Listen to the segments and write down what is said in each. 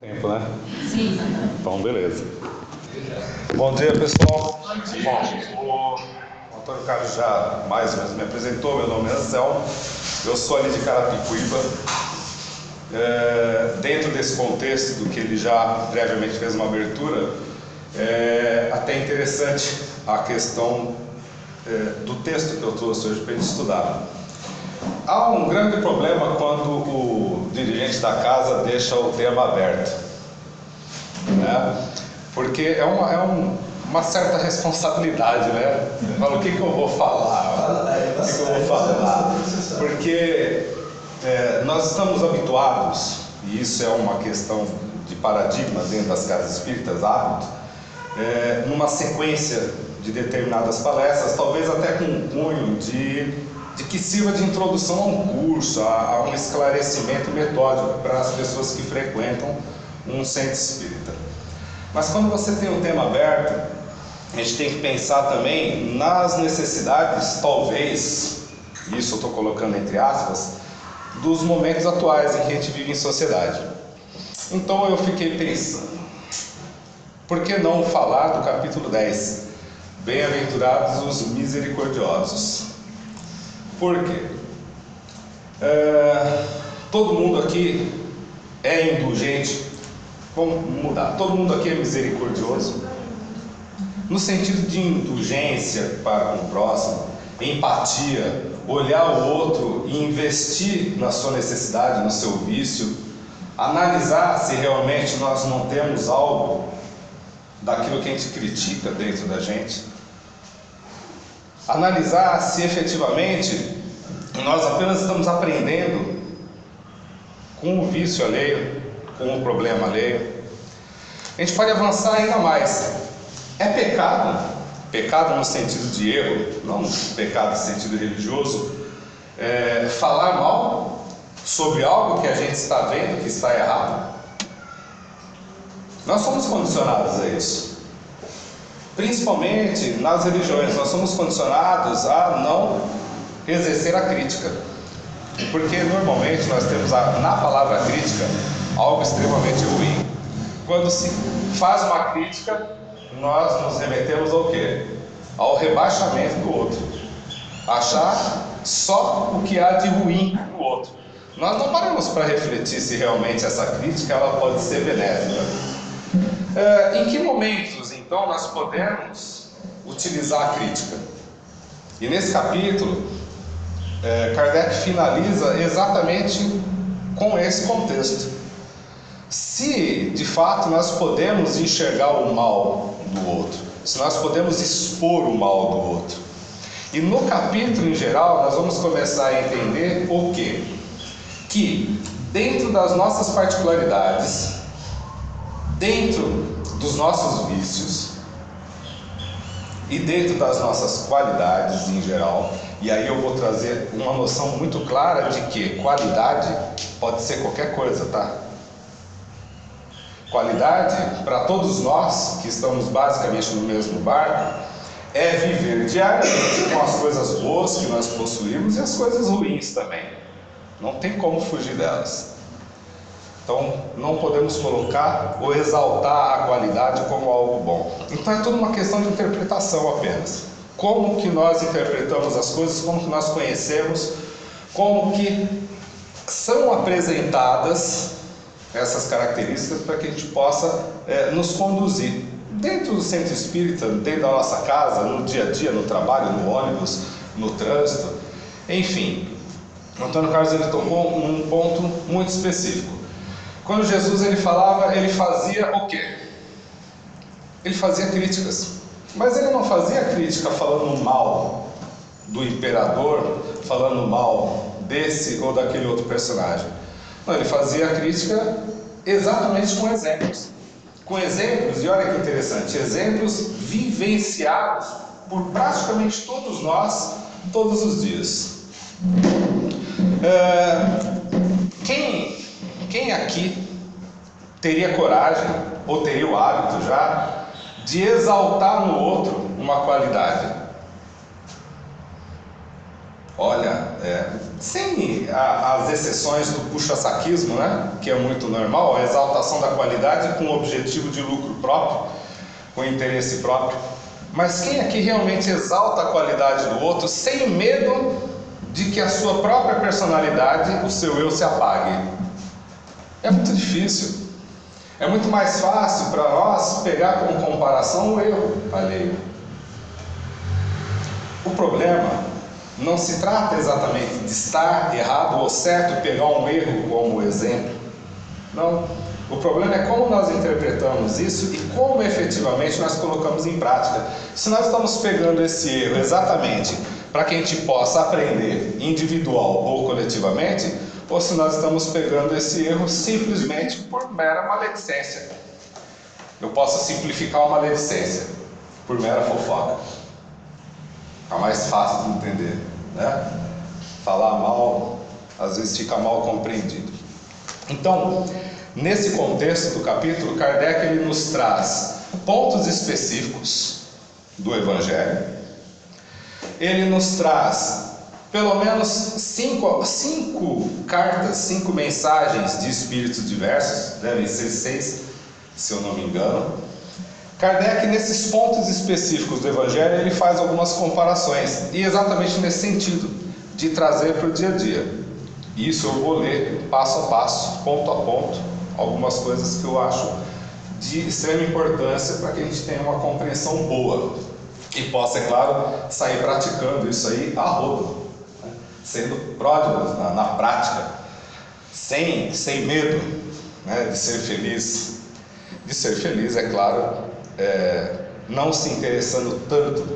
Tempo, né? Sim. Então, beleza. Bom dia, pessoal. Bom, o Antônio Carlos já mais ou menos me apresentou. Meu nome é Anselmo, eu sou ali de Carapicuíba. É, dentro desse contexto do que ele já previamente fez uma abertura, é até interessante a questão é, do texto que eu trouxe hoje para ele estudar. Há um grande problema quando o dirigente da casa deixa o tema aberto, né? porque é uma, é um, uma certa responsabilidade, né? Fala, o que, que eu vou falar? O que, que eu vou falar? Porque é, nós estamos habituados, e isso é uma questão de paradigma dentro das casas espíritas, hábito, é, numa sequência de determinadas palestras, talvez até com um cunho de de que sirva de introdução a um curso, a, a um esclarecimento metódico para as pessoas que frequentam um centro espírita. Mas quando você tem um tema aberto, a gente tem que pensar também nas necessidades, talvez, isso eu estou colocando entre aspas, dos momentos atuais em que a gente vive em sociedade. Então eu fiquei pensando, por que não falar do capítulo 10? Bem-aventurados os misericordiosos. Por quê? É, todo mundo aqui é indulgente. Vamos mudar. Todo mundo aqui é misericordioso. No sentido de indulgência para com o próximo, empatia, olhar o outro e investir na sua necessidade, no seu vício, analisar se realmente nós não temos algo daquilo que a gente critica dentro da gente analisar se efetivamente nós apenas estamos aprendendo com o vício alheio, com o problema alheio. A gente pode avançar ainda mais. É pecado, pecado no sentido de erro, não pecado no sentido religioso, é, falar mal sobre algo que a gente está vendo que está errado. Nós somos condicionados a isso. Principalmente nas religiões, nós somos condicionados a não exercer a crítica. Porque normalmente nós temos a, na palavra crítica algo extremamente ruim. Quando se faz uma crítica, nós nos remetemos ao quê? Ao rebaixamento do outro. Achar só o que há de ruim no outro. Nós não paramos para refletir se realmente essa crítica ela pode ser benéfica. É, em que momentos então nós podemos utilizar a crítica. E nesse capítulo, é, Kardec finaliza exatamente com esse contexto. Se de fato nós podemos enxergar o mal do outro, se nós podemos expor o mal do outro. E no capítulo em geral, nós vamos começar a entender o quê? Que dentro das nossas particularidades, dentro dos nossos vícios e dentro das nossas qualidades em geral. E aí eu vou trazer uma noção muito clara de que qualidade pode ser qualquer coisa, tá? Qualidade, para todos nós que estamos basicamente no mesmo barco, é viver diariamente com as coisas boas que nós possuímos e as coisas ruins também. Não tem como fugir delas. Então, não podemos colocar ou exaltar a qualidade como algo bom. Então, é tudo uma questão de interpretação apenas. Como que nós interpretamos as coisas, como que nós conhecemos, como que são apresentadas essas características para que a gente possa é, nos conduzir dentro do centro espírita, dentro da nossa casa, no dia a dia, no trabalho, no ônibus, no trânsito, enfim. Antônio Carlos ele tocou um ponto muito específico. Quando Jesus ele falava, ele fazia o quê? Ele fazia críticas. Mas ele não fazia crítica falando mal do imperador, falando mal desse ou daquele outro personagem. Não, ele fazia crítica exatamente com exemplos. Com exemplos, e olha que interessante, exemplos vivenciados por praticamente todos nós, todos os dias. É, quem quem aqui teria coragem, ou teria o hábito já, de exaltar no outro uma qualidade? Olha, é, sem a, as exceções do puxa-saquismo, né? que é muito normal, a exaltação da qualidade com o objetivo de lucro próprio, com interesse próprio. Mas quem aqui realmente exalta a qualidade do outro sem medo de que a sua própria personalidade, o seu eu se apague? É muito difícil. É muito mais fácil para nós pegar como comparação o erro alheio. O problema não se trata exatamente de estar errado ou certo, pegar um erro como exemplo. Não. O problema é como nós interpretamos isso e como efetivamente nós colocamos em prática. Se nós estamos pegando esse erro exatamente para que a gente possa aprender individual ou coletivamente, ou se nós estamos pegando esse erro simplesmente por mera maledicência. Eu posso simplificar uma maledicência por mera fofoca. É mais fácil de entender, né? Falar mal às vezes fica mal compreendido. Então, nesse contexto do capítulo, Kardec ele nos traz pontos específicos do Evangelho. Ele nos traz pelo menos cinco, cinco cartas, cinco mensagens de espíritos diversos, devem ser seis, se eu não me engano. Kardec, nesses pontos específicos do Evangelho, ele faz algumas comparações, e exatamente nesse sentido, de trazer para o dia a dia. Isso eu vou ler passo a passo, ponto a ponto, algumas coisas que eu acho de extrema importância para que a gente tenha uma compreensão boa e possa, é claro, sair praticando isso aí a rodo sendo pródigos na, na prática, sem, sem medo né, de ser feliz. De ser feliz, é claro, é, não se interessando tanto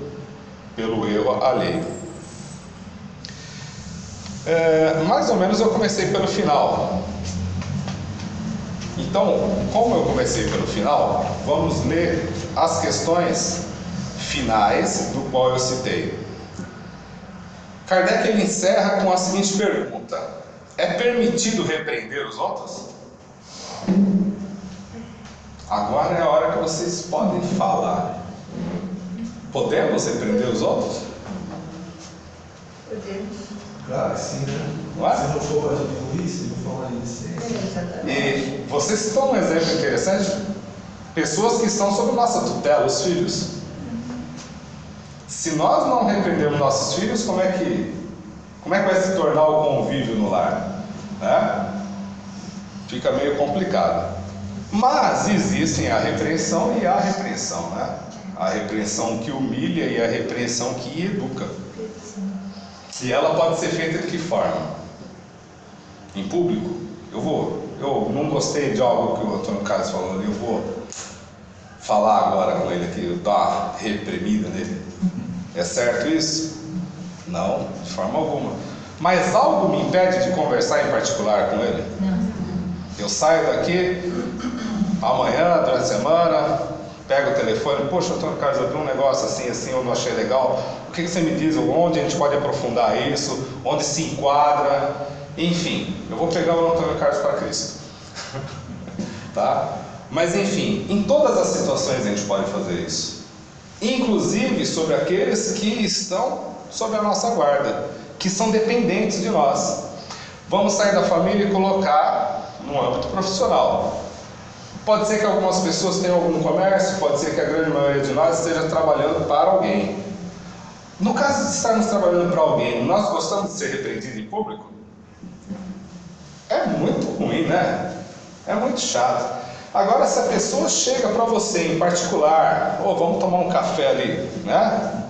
pelo erro alheio. É, mais ou menos eu comecei pelo final. Então, como eu comecei pelo final, vamos ler as questões finais do qual eu citei. Kardec ele encerra com a seguinte pergunta: É permitido repreender os outros? Agora é a hora que vocês podem falar. Podemos repreender os outros? Podemos. Claro que sim, né? Não é? Se não for de polícia, não for maledicência. E vocês citam um exemplo interessante: pessoas que estão sob nossa tutela, os filhos. Se nós não repreendermos nossos filhos, como é que, como é que vai se tornar o convívio no lar? Né? Fica meio complicado. Mas existem a repreensão e a repreensão, né? A repreensão que humilha e a repreensão que educa. E ela pode ser feita de que forma? Em público? Eu vou, eu não gostei de algo que o Antônio Carlos falou, eu vou falar agora com ele aqui, dar reprimida nele. É certo isso? Não, de forma alguma. Mas algo me impede de conversar em particular com ele? Não. Eu saio daqui amanhã, durante a semana, pego o telefone, poxa, Antônio Carlos, eu vi um negócio assim, assim, eu não achei legal. O que você me diz? Onde a gente pode aprofundar isso? Onde se enquadra? Enfim, eu vou pegar o Antônio Carlos para Cristo. tá? Mas enfim, em todas as situações a gente pode fazer isso inclusive sobre aqueles que estão sob a nossa guarda, que são dependentes de nós. Vamos sair da família e colocar no âmbito profissional. Pode ser que algumas pessoas tenham algum comércio, pode ser que a grande maioria de nós esteja trabalhando para alguém. No caso de estarmos trabalhando para alguém, nós gostamos de ser repreendidos em público? É muito ruim, né? É muito chato. Agora, se a pessoa chega para você em particular, ou oh, vamos tomar um café ali, né?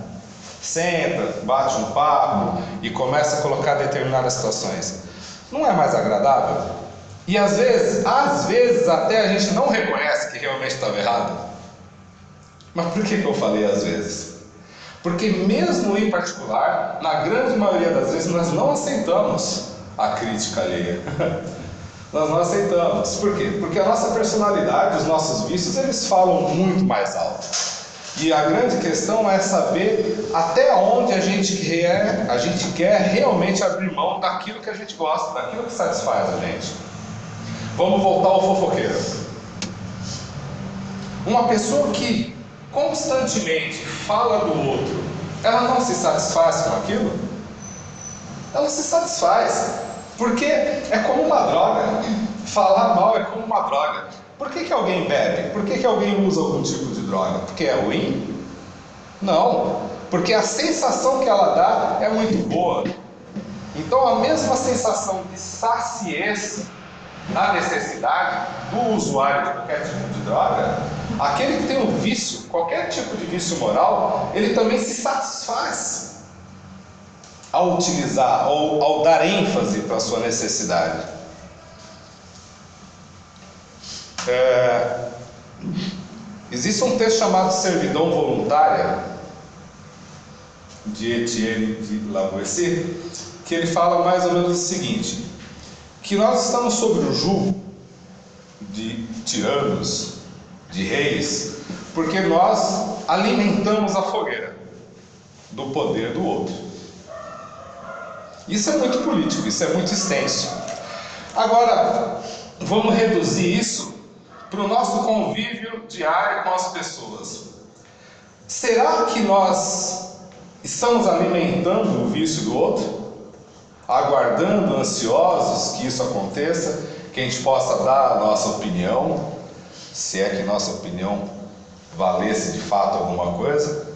Senta, bate um papo e começa a colocar determinadas situações. Não é mais agradável? E às vezes, às vezes até a gente não reconhece que realmente estava errado. Mas por que, que eu falei às vezes? Porque mesmo em particular, na grande maioria das vezes nós não aceitamos a crítica alheia. nós não aceitamos. Por quê? Porque a nossa personalidade, os nossos vícios, eles falam muito mais alto. E a grande questão é saber até onde a gente quer, a gente quer realmente abrir mão daquilo que a gente gosta, daquilo que satisfaz a gente. Vamos voltar ao fofoqueiro. Uma pessoa que constantemente fala do outro, ela não se satisfaz com aquilo? ela se satisfaz. Porque é como uma droga. Falar mal é como uma droga. Por que, que alguém bebe? Por que, que alguém usa algum tipo de droga? Porque é ruim? Não. Porque a sensação que ela dá é muito boa. Então, a mesma sensação de saciez na necessidade do usuário de qualquer tipo de droga, aquele que tem um vício, qualquer tipo de vício moral, ele também se satisfaz ao utilizar ou ao dar ênfase para a sua necessidade. É, existe um texto chamado Servidão Voluntária, de Etienne de Lavoisier, que ele fala mais ou menos o seguinte: que nós estamos sobre o jugo de tiranos, de reis, porque nós alimentamos a fogueira do poder do outro. Isso é muito político, isso é muito extenso. Agora, vamos reduzir isso para o nosso convívio diário com as pessoas. Será que nós estamos alimentando o vício do outro? Aguardando, ansiosos que isso aconteça, que a gente possa dar a nossa opinião, se é que nossa opinião valesse de fato alguma coisa?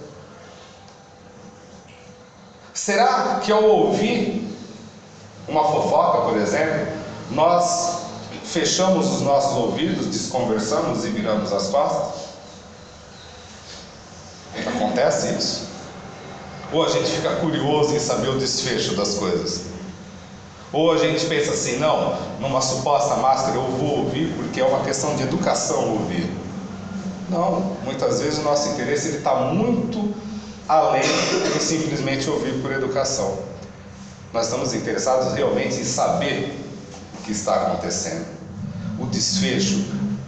Será que ao ouvir uma fofoca, por exemplo, nós fechamos os nossos ouvidos, desconversamos e viramos as costas? Acontece isso? Ou a gente fica curioso em saber o desfecho das coisas? Ou a gente pensa assim, não, numa suposta máscara eu vou ouvir porque é uma questão de educação ouvir. Não, muitas vezes o nosso interesse está muito além de simplesmente ouvir por educação. Nós estamos interessados realmente em saber o que está acontecendo, o desfecho,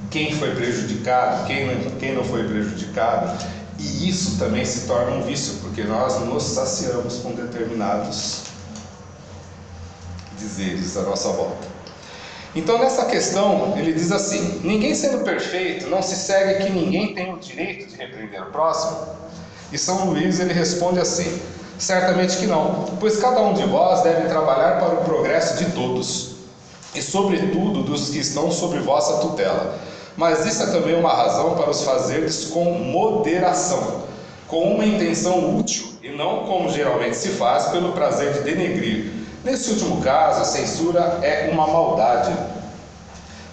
quem foi prejudicado, quem não, quem não foi prejudicado. E isso também se torna um vício, porque nós nos saciamos com determinados dizeres à nossa volta. Então, nessa questão, ele diz assim: ninguém sendo perfeito, não se segue que ninguém tem o direito de repreender o próximo? E São Luís ele responde assim: certamente que não, pois cada um de vós deve trabalhar para o progresso de todos, e sobretudo dos que estão sob vossa tutela. Mas isso é também uma razão para os fazeres com moderação, com uma intenção útil, e não como geralmente se faz pelo prazer de denegrir. Nesse último caso, a censura é uma maldade.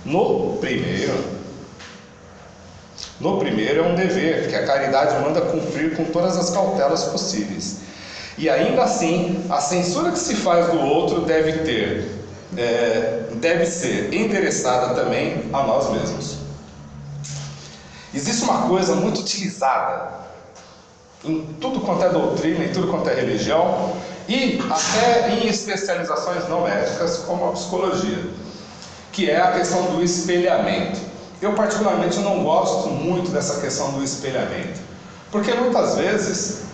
No primeiro, no primeiro é um dever que a caridade manda cumprir com todas as cautelas possíveis. E ainda assim, a censura que se faz do outro deve ter, é, deve ser endereçada também a nós mesmos. Existe uma coisa muito utilizada em tudo quanto é doutrina, em tudo quanto é religião e até em especializações não médicas como a psicologia, que é a questão do espelhamento. Eu, particularmente, não gosto muito dessa questão do espelhamento, porque muitas vezes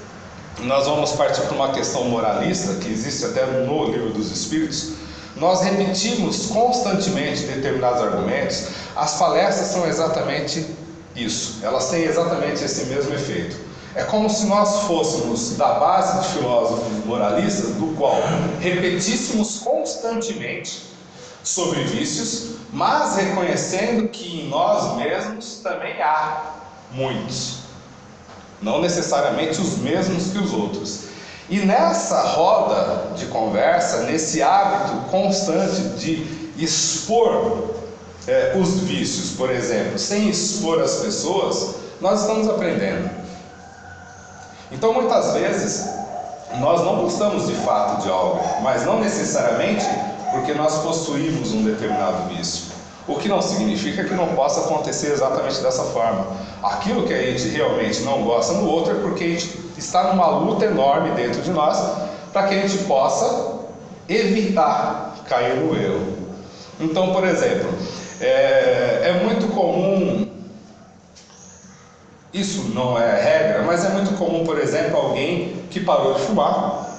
nós vamos partir para uma questão moralista, que existe até no livro dos Espíritos. Nós repetimos constantemente determinados argumentos, as palestras são exatamente isso, elas têm exatamente esse mesmo efeito. É como se nós fôssemos da base de filósofos moralistas, do qual repetíssemos constantemente sobre vícios, mas reconhecendo que em nós mesmos também há muitos, não necessariamente os mesmos que os outros. E nessa roda de conversa, nesse hábito constante de expor é, os vícios, por exemplo, sem expor as pessoas, nós estamos aprendendo. Então, muitas vezes, nós não gostamos de fato de algo, mas não necessariamente porque nós possuímos um determinado vício. O que não significa que não possa acontecer exatamente dessa forma. Aquilo que a gente realmente não gosta no outro é porque a gente está numa luta enorme dentro de nós para que a gente possa evitar cair no erro. Então, por exemplo, é, é muito comum, isso não é regra, mas é muito comum, por exemplo, alguém que parou de fumar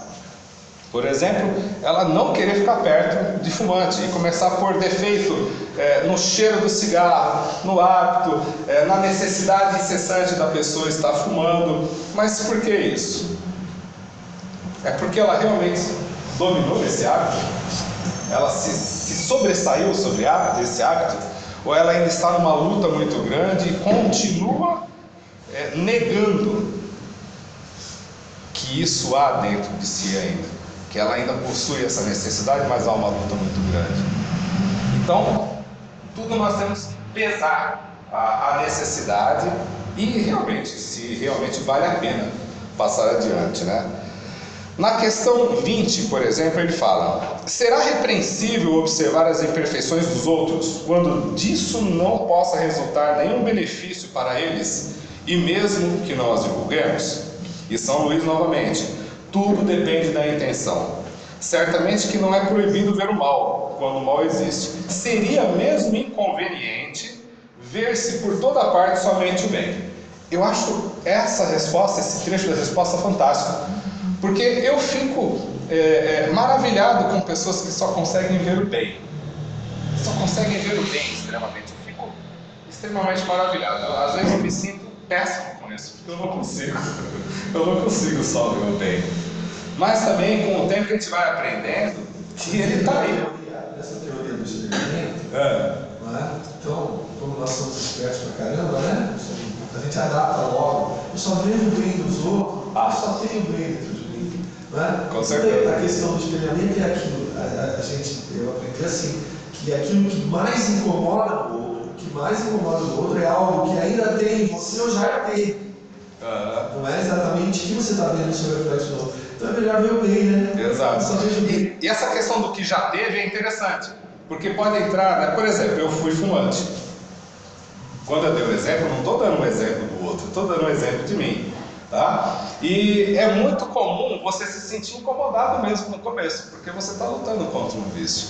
por exemplo, ela não querer ficar perto de fumante e começar a pôr defeito é, no cheiro do cigarro, no hábito, é, na necessidade incessante da pessoa estar fumando. Mas por que isso? É porque ela realmente dominou esse hábito? Ela se, se sobressaiu sobre esse hábito? Ou ela ainda está numa luta muito grande e continua é, negando que isso há dentro de si ainda? Que ela ainda possui essa necessidade, mas há uma luta muito grande. Então, tudo nós temos que pesar a, a necessidade e realmente, se realmente vale a pena passar adiante, né? Na questão 20, por exemplo, ele fala: Será repreensível observar as imperfeições dos outros, quando disso não possa resultar nenhum benefício para eles, e mesmo que as divulguemos? E São Luís novamente: Tudo depende da intenção. Certamente que não é proibido ver o mal, quando o mal existe. Seria mesmo inconveniente ver-se por toda parte somente o bem. Eu acho essa resposta, esse trecho da resposta fantástico, porque eu fico é, é, maravilhado com pessoas que só conseguem ver o bem, só conseguem ver o bem extremamente. Eu fico extremamente maravilhado. Às vezes eu me sinto péssimo com isso, porque eu não consigo, eu não consigo só o bem. Mas também com o tempo que a gente vai aprendendo que ele está aí. Essa teoria do experimento, é. é? então, como nós somos espertos pra caramba, né? A gente adapta logo. Eu só vejo o bem dos outros, ah. eu só tenho o bem dentro de mim. Né? Com certeza. A questão do espelhamento é aquilo, a, a, gente, eu aprendi assim, que aquilo que mais incomoda o que mais incomoda o outro é algo que ainda tem em você ou já teve. Uhum. Não é exatamente o que você está vendo no seu reflexo novo. Então é melhor ver o bem, né? Exato. E, e, essa questão do que já teve é interessante. Porque pode entrar, né? por exemplo, eu fui fumante. Quando eu dei o um exemplo, não estou dando um exemplo do outro, estou dando um exemplo de mim. Tá? E é muito comum você se sentir incomodado mesmo no começo, porque você está lutando contra um vício.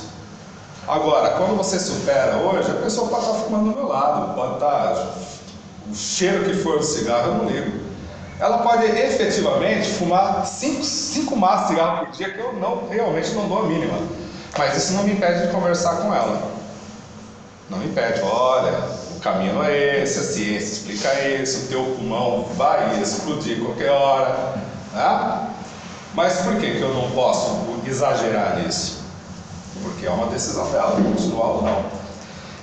Agora, quando você supera hoje, a pessoa pode estar fumando do meu lado, pode estar. O cheiro que for do cigarro, eu não ligo. Ela pode efetivamente fumar 5 maços de cigarro por dia, que eu não, realmente não dou a mínima. Mas isso não me impede de conversar com ela. Não me impede, olha, caminho é esse, a ciência explica isso, o teu pulmão vai explodir qualquer hora. Né? Mas por que, que eu não posso exagerar nisso? Porque é uma decisão dela, continuar ou não.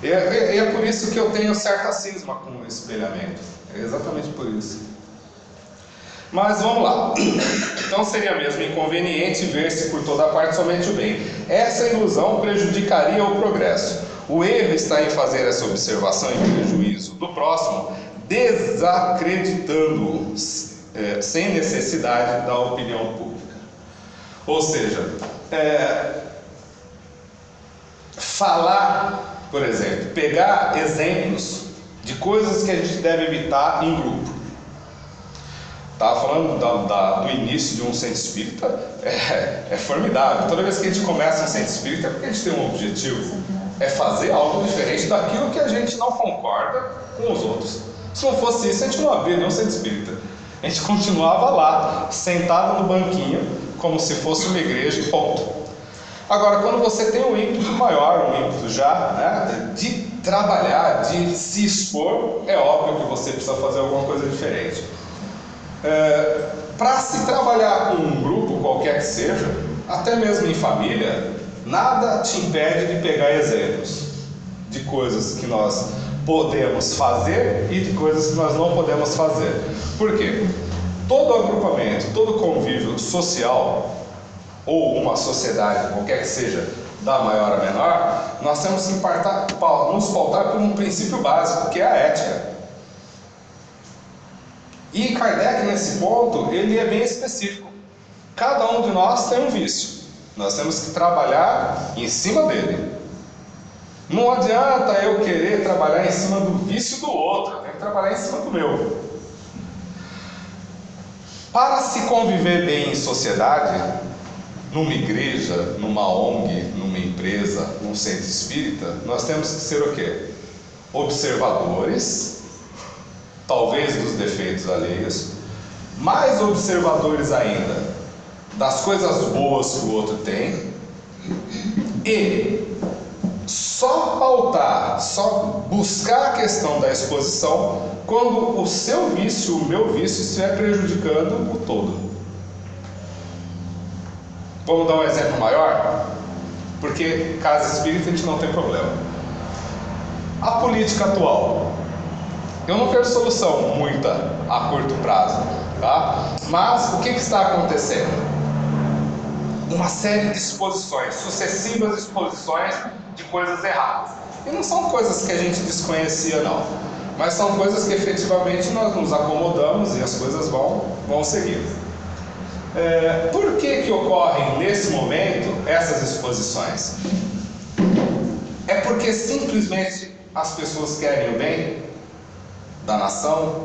E é, é, por isso que eu tenho certa cisma com o espelhamento. É exatamente por isso. Mas vamos lá. Então seria mesmo inconveniente ver-se por toda parte somente o bem. Essa ilusão prejudicaria o progresso. O erro está em fazer essa observação em prejuízo do próximo, desacreditando-o é, sem necessidade da opinião pública. Ou seja, é, falar, por exemplo, pegar exemplos de coisas que a gente deve evitar em grupo. Estava falando da, da, do início de um centro espírita, é, é formidável. Toda vez que a gente começa um centro espírita é porque a gente tem um objetivo é fazer algo diferente daquilo que a gente não concorda com os outros. Se não fosse isso, a gente não abria nenhum centro espírita. A gente continuava lá, sentado no banquinho, como se fosse uma igreja ponto. Agora, quando você tem um ímpeto maior, um ímpeto já né, de trabalhar, de se expor, é óbvio que você precisa fazer alguma coisa diferente. É, Para se trabalhar com um grupo, qualquer que seja, até mesmo em família, Nada te impede de pegar exemplos de coisas que nós podemos fazer e de coisas que nós não podemos fazer. Por quê? Todo agrupamento, todo convívio social ou uma sociedade, qualquer que seja, da maior a menor, nós temos que partar, nos pautar por um princípio básico, que é a ética. E Kardec, nesse ponto, ele é bem específico. Cada um de nós tem um vício. Nós temos que trabalhar em cima dele. Não adianta eu querer trabalhar em cima do vício do outro, eu tenho que trabalhar em cima do meu. Para se conviver bem em sociedade, numa igreja, numa ONG, numa empresa, num centro espírita, nós temos que ser o quê? Observadores, talvez dos defeitos alheios, mais observadores ainda das coisas boas que o outro tem e só pautar, só buscar a questão da exposição quando o seu vício, o meu vício, estiver prejudicando o todo. Vamos dar um exemplo maior? Porque casa espírita a gente não tem problema. A política atual. Eu não vejo solução muita a curto prazo, tá? Mas o que, que está acontecendo? Uma série de exposições, sucessivas exposições de coisas erradas. E não são coisas que a gente desconhecia, não. Mas são coisas que efetivamente nós nos acomodamos e as coisas vão, vão seguindo. É, por que, que ocorrem nesse momento essas exposições? É porque simplesmente as pessoas querem o bem da nação?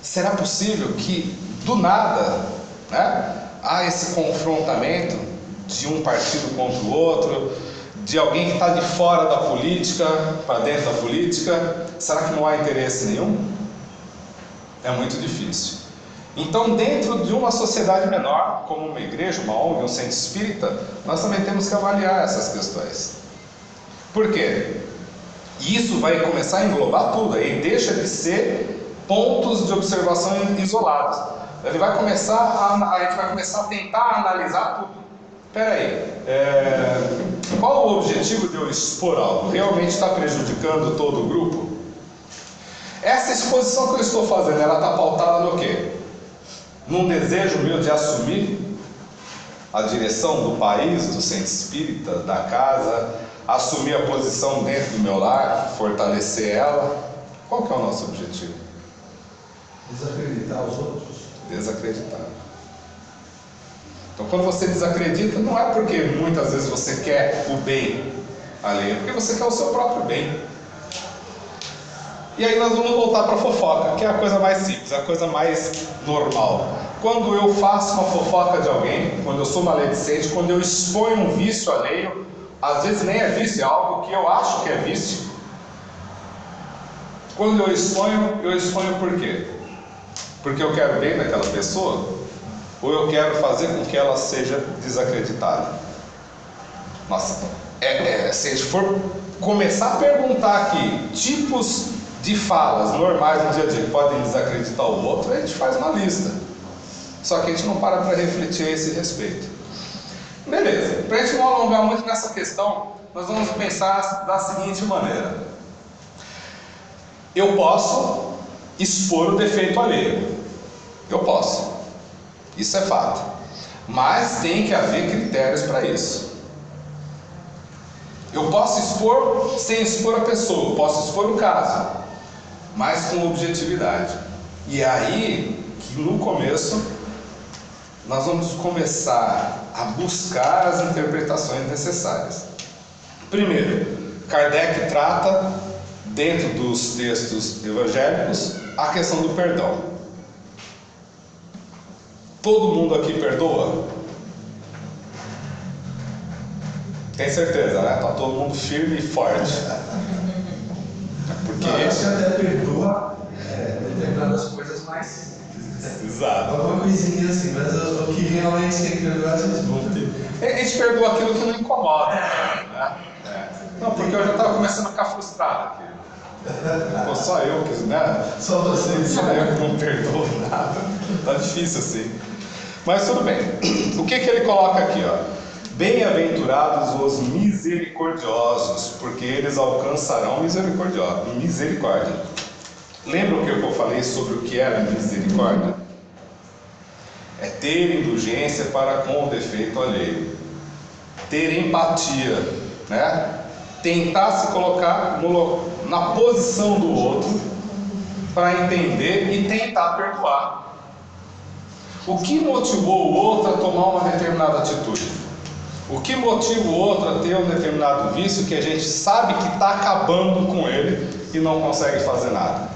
Será possível que do nada né, há esse confrontamento de um partido contra o outro, de alguém que está de fora da política para dentro da política? Será que não há interesse nenhum? É muito difícil. Então, dentro de uma sociedade menor, como uma igreja, uma ONG, um centro espírita, nós também temos que avaliar essas questões. Por quê? Isso vai começar a englobar tudo, aí deixa de ser pontos de observação isolados. Ele vai começar a, a gente vai começar a tentar analisar tudo. Espera aí, é, qual o objetivo de eu expor algo? Realmente está prejudicando todo o grupo? Essa exposição que eu estou fazendo, ela está pautada no quê? Num desejo meu de assumir a direção do país, do centro espírita, da casa, assumir a posição dentro do meu lar, fortalecer ela. Qual que é o nosso objetivo? Desacreditar os outros. Desacreditar. Então, quando você desacredita, não é porque muitas vezes você quer o bem ali, é porque você quer o seu próprio bem. E aí nós vamos voltar para fofoca, que é a coisa mais simples, a coisa mais normal. Quando eu faço uma fofoca de alguém, quando eu sou maledicente, quando eu exponho um vício alheio, às vezes nem é vício, é algo que eu acho que é vício. Quando eu exponho, eu exponho por quê? Porque eu quero bem daquela pessoa? Ou eu quero fazer com que ela seja desacreditada? Nossa, é, é, se a gente for começar a perguntar aqui tipos de falas normais no dia a dia que podem desacreditar o outro, a gente faz uma lista. Só que a gente não para para refletir a esse respeito. Beleza, para a gente não alongar muito nessa questão, nós vamos pensar da seguinte maneira: eu posso expor o defeito alheio, eu posso, isso é fato, mas tem que haver critérios para isso. Eu posso expor sem expor a pessoa, posso expor o caso, mas com objetividade. E é aí que no começo nós vamos começar a buscar as interpretações necessárias. Primeiro, Kardec trata, dentro dos textos evangélicos, a questão do perdão. Todo mundo aqui perdoa? Tem certeza, né? Está todo mundo firme e forte. Porque não, você até perdoa é, determinadas coisas mais. Exato. Alguma coisinha assim, mas o, o que realmente tem que perdoar, a gente não tem. A gente perdoa aquilo que não incomoda. Né? É. Não, porque eu já estava começando a ficar frustrado aqui. Pô, só eu que, né? Só você. Só eu que não perdoo nada. Tá difícil assim. Mas tudo bem. O que, que ele coloca aqui, ó? Bem-aventurados os misericordiosos, porque eles alcançarão misericórdia. Lembra o que eu falei sobre o que era misericórdia? É ter indulgência para com o defeito alheio, ter empatia, né? tentar se colocar no, na posição do outro para entender e tentar perdoar. O que motivou o outro a tomar uma determinada atitude? O que motiva o outro a ter um determinado vício que a gente sabe que está acabando com ele e não consegue fazer nada?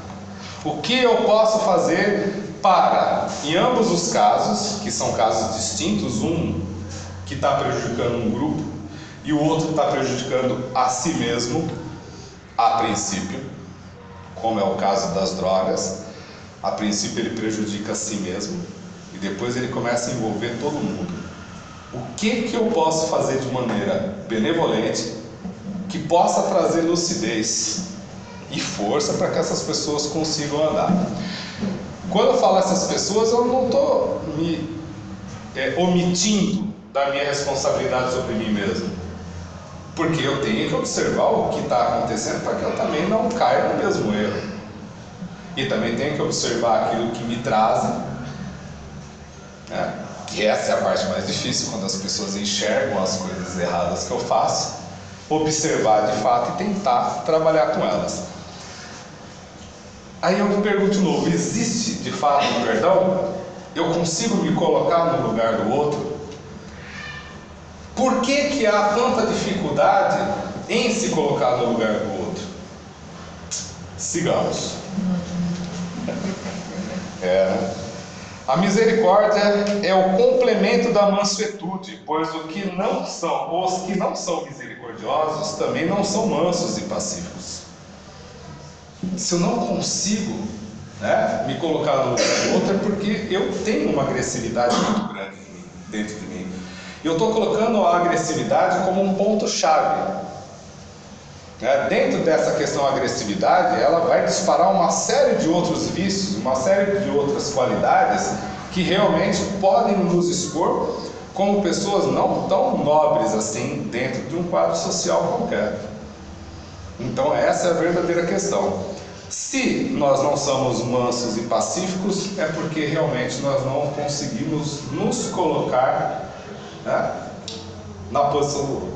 O que eu posso fazer para, em ambos os casos, que são casos distintos, um que está prejudicando um grupo e o outro está prejudicando a si mesmo, a princípio, como é o caso das drogas, a princípio ele prejudica a si mesmo e depois ele começa a envolver todo mundo o que, que eu posso fazer de maneira benevolente que possa trazer lucidez e força para que essas pessoas consigam andar. Quando eu falo essas pessoas, eu não estou me é, omitindo da minha responsabilidade sobre mim mesmo? Porque eu tenho que observar o que está acontecendo para que eu também não caia no mesmo erro. E também tenho que observar aquilo que me trazem. Né? E essa é a parte mais difícil, quando as pessoas enxergam as coisas erradas que eu faço, observar de fato e tentar trabalhar com elas. Aí eu me pergunto de novo: existe de fato um perdão? Eu consigo me colocar no lugar do outro? Por que, que há tanta dificuldade em se colocar no lugar do outro? Sigamos. É, né? A misericórdia é o complemento da mansuetude, pois o que não são, os que não são misericordiosos também não são mansos e pacíficos. Se eu não consigo né, me colocar no lugar do outro, é porque eu tenho uma agressividade muito grande dentro de mim. Eu estou colocando a agressividade como um ponto-chave. Né? Dentro dessa questão agressividade, ela vai disparar uma série de outros vícios, uma série de outras qualidades que realmente podem nos expor como pessoas não tão nobres assim dentro de um quadro social qualquer. Então, essa é a verdadeira questão. Se nós não somos mansos e pacíficos, é porque realmente nós não conseguimos nos colocar né, na posição do outro.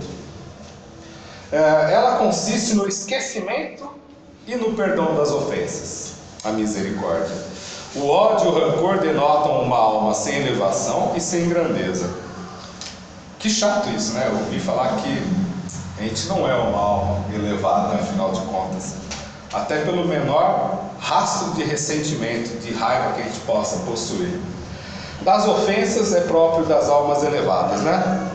É, ela consiste no esquecimento e no perdão das ofensas, a misericórdia. O ódio e o rancor denotam uma alma sem elevação e sem grandeza. Que chato isso, né? Eu ouvi falar que a gente não é uma alma elevada, afinal de contas. Até pelo menor rastro de ressentimento, de raiva que a gente possa possuir. Das ofensas é próprio das almas elevadas, né?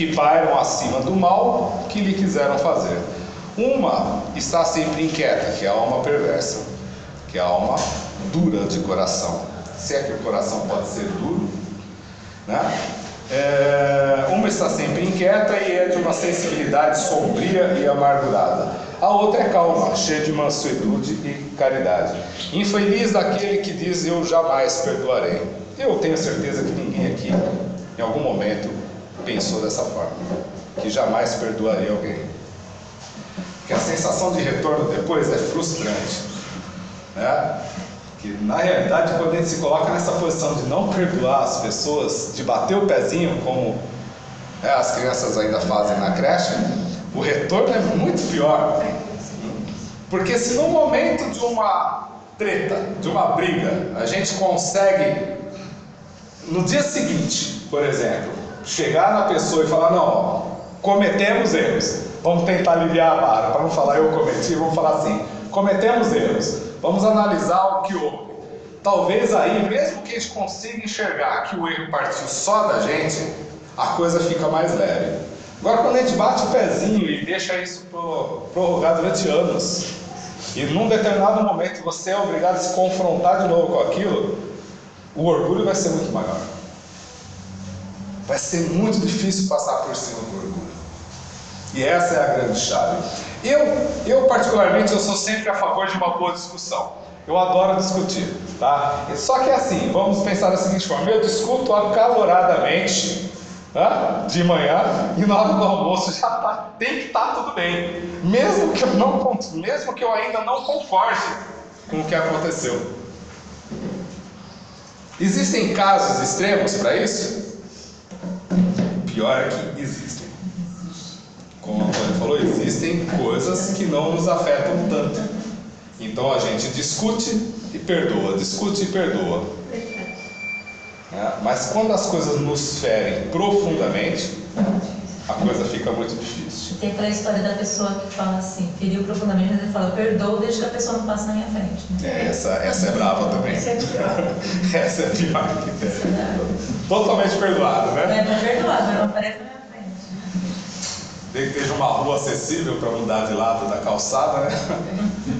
Que pairam acima do mal que lhe quiseram fazer. Uma está sempre inquieta, que é a alma perversa, que é a alma dura de coração. Se é que o coração pode ser duro, né? É, uma está sempre inquieta e é de uma sensibilidade sombria e amargurada. A outra é calma, cheia de mansuetude e caridade. Infeliz daquele que diz: Eu jamais perdoarei. Eu tenho certeza que ninguém aqui, em algum momento, pensou dessa forma, que jamais perdoaria alguém. Que a sensação de retorno depois é frustrante, né? Que na realidade, quando a gente se coloca nessa posição de não perdoar as pessoas, de bater o pezinho, como né, as crianças ainda fazem na creche, o retorno é muito pior. Porque se no momento de uma treta, de uma briga, a gente consegue no dia seguinte, por exemplo, chegar na pessoa e falar: não, ó, cometemos erros, vamos tentar aliviar a vara, para não falar eu cometi, vamos falar assim: cometemos erros, vamos analisar o que houve. Talvez aí, mesmo que a gente consiga enxergar que o erro partiu só da gente, a coisa fica mais leve. Agora, quando a gente bate o pezinho e deixa isso prorrogar durante anos, e num determinado momento você é obrigado a se confrontar de novo com aquilo, o orgulho vai ser muito maior. Vai ser muito difícil passar por cima do orgulho. E essa é a grande chave. Eu, eu particularmente, eu sou sempre a favor de uma boa discussão. Eu adoro discutir, tá? Só que é assim, vamos pensar da seguinte forma: eu discuto acaloradamente de manhã e na hora do almoço já tá, tem que estar tá tudo bem, mesmo que eu não, mesmo que eu ainda não concorde com o que aconteceu. Existem casos extremos para isso? Pior é que existem. Como o Antônio falou, existem coisas que não nos afetam tanto. Então a gente discute e perdoa, discute e perdoa. É, mas quando as coisas nos ferem profundamente, a coisa fica muito difícil. Tem aquela história da pessoa que fala assim, feriu profundamente, mas ele fala, perdoo desde que a pessoa não passe na minha frente. Né? É, essa, essa é brava também. Essa é pior. essa é pior que tem. É Totalmente perdoado, né? É, mas perdoado, mas não aparece na minha frente. Desde que esteja uma rua acessível para mudar de lado da calçada, né?